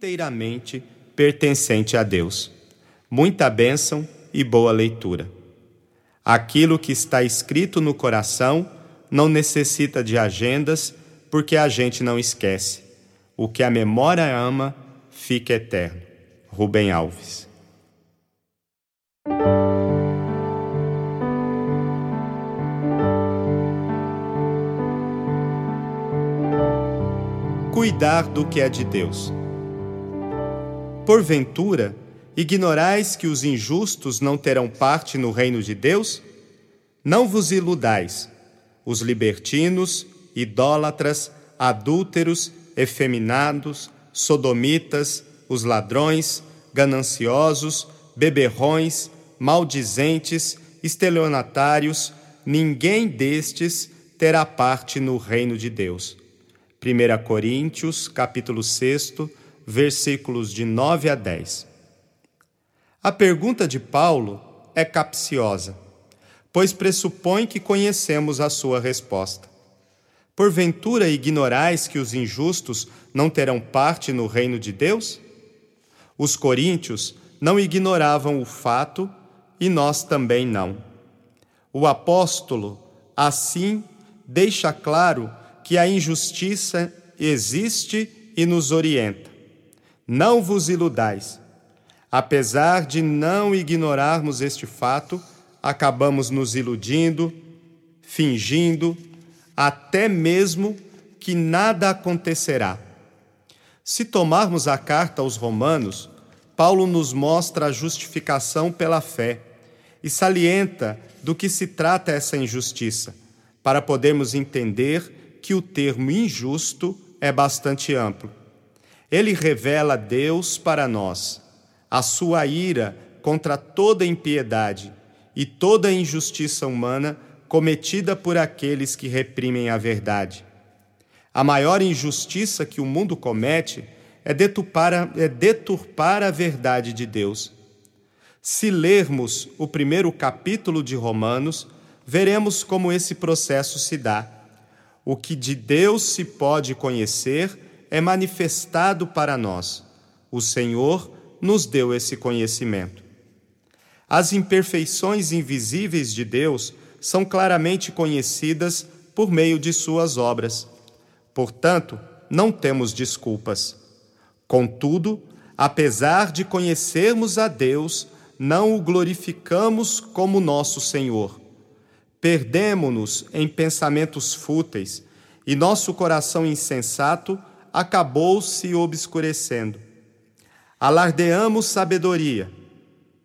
inteiramente pertencente a Deus. Muita bênção e boa leitura. Aquilo que está escrito no coração não necessita de agendas, porque a gente não esquece. O que a memória ama fica eterno. Rubem Alves. Cuidar do que é de Deus. Porventura, ignorais que os injustos não terão parte no reino de Deus? Não vos iludais. Os libertinos, idólatras, adúlteros, efeminados, sodomitas, os ladrões, gananciosos, beberrões, maldizentes, estelionatários, ninguém destes terá parte no reino de Deus. 1 Coríntios, capítulo 6, versículos de 9 a 10. A pergunta de Paulo é capciosa, pois pressupõe que conhecemos a sua resposta. Porventura ignorais que os injustos não terão parte no reino de Deus? Os coríntios não ignoravam o fato e nós também não. O apóstolo, assim, deixa claro que a injustiça existe e nos orienta. Não vos iludais. Apesar de não ignorarmos este fato, acabamos nos iludindo, fingindo, até mesmo que nada acontecerá. Se tomarmos a carta aos Romanos, Paulo nos mostra a justificação pela fé e salienta do que se trata essa injustiça, para podermos entender que o termo injusto é bastante amplo. Ele revela Deus para nós, a sua ira contra toda impiedade e toda injustiça humana cometida por aqueles que reprimem a verdade. A maior injustiça que o mundo comete é deturpar a, é deturpar a verdade de Deus. Se lermos o primeiro capítulo de Romanos, veremos como esse processo se dá. O que de Deus se pode conhecer é manifestado para nós. O Senhor nos deu esse conhecimento. As imperfeições invisíveis de Deus são claramente conhecidas por meio de suas obras. Portanto, não temos desculpas. Contudo, apesar de conhecermos a Deus, não o glorificamos como nosso Senhor Perdemo-nos em pensamentos fúteis e nosso coração insensato acabou se obscurecendo. Alardeamos sabedoria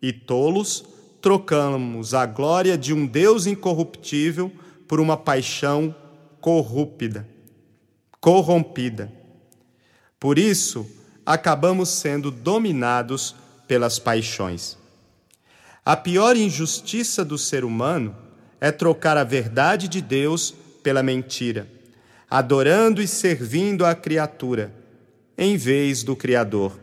e tolos trocamos a glória de um Deus incorruptível por uma paixão corrupta, corrompida. Por isso, acabamos sendo dominados pelas paixões. A pior injustiça do ser humano é trocar a verdade de Deus pela mentira, adorando e servindo a criatura, em vez do Criador.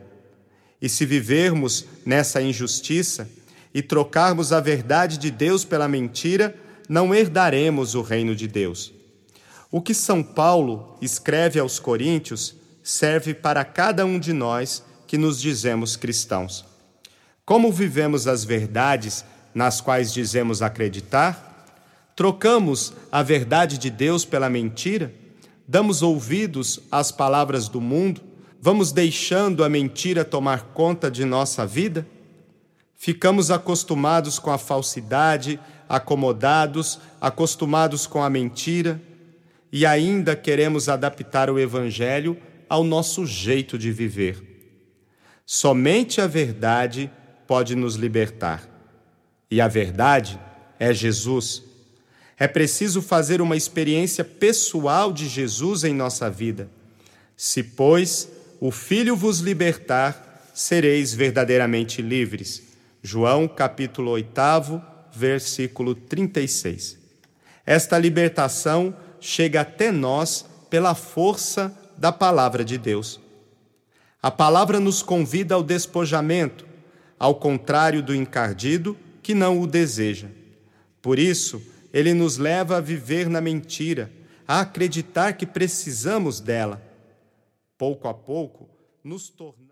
E se vivermos nessa injustiça e trocarmos a verdade de Deus pela mentira, não herdaremos o reino de Deus. O que São Paulo escreve aos Coríntios serve para cada um de nós que nos dizemos cristãos. Como vivemos as verdades nas quais dizemos acreditar? Trocamos a verdade de Deus pela mentira? Damos ouvidos às palavras do mundo? Vamos deixando a mentira tomar conta de nossa vida? Ficamos acostumados com a falsidade, acomodados, acostumados com a mentira e ainda queremos adaptar o Evangelho ao nosso jeito de viver. Somente a verdade pode nos libertar. E a verdade é Jesus é preciso fazer uma experiência pessoal de Jesus em nossa vida. Se, pois, o Filho vos libertar, sereis verdadeiramente livres. João capítulo 8, versículo 36. Esta libertação chega até nós pela força da palavra de Deus. A palavra nos convida ao despojamento, ao contrário do encardido que não o deseja. Por isso, ele nos leva a viver na mentira, a acreditar que precisamos dela. Pouco a pouco, nos tornamos.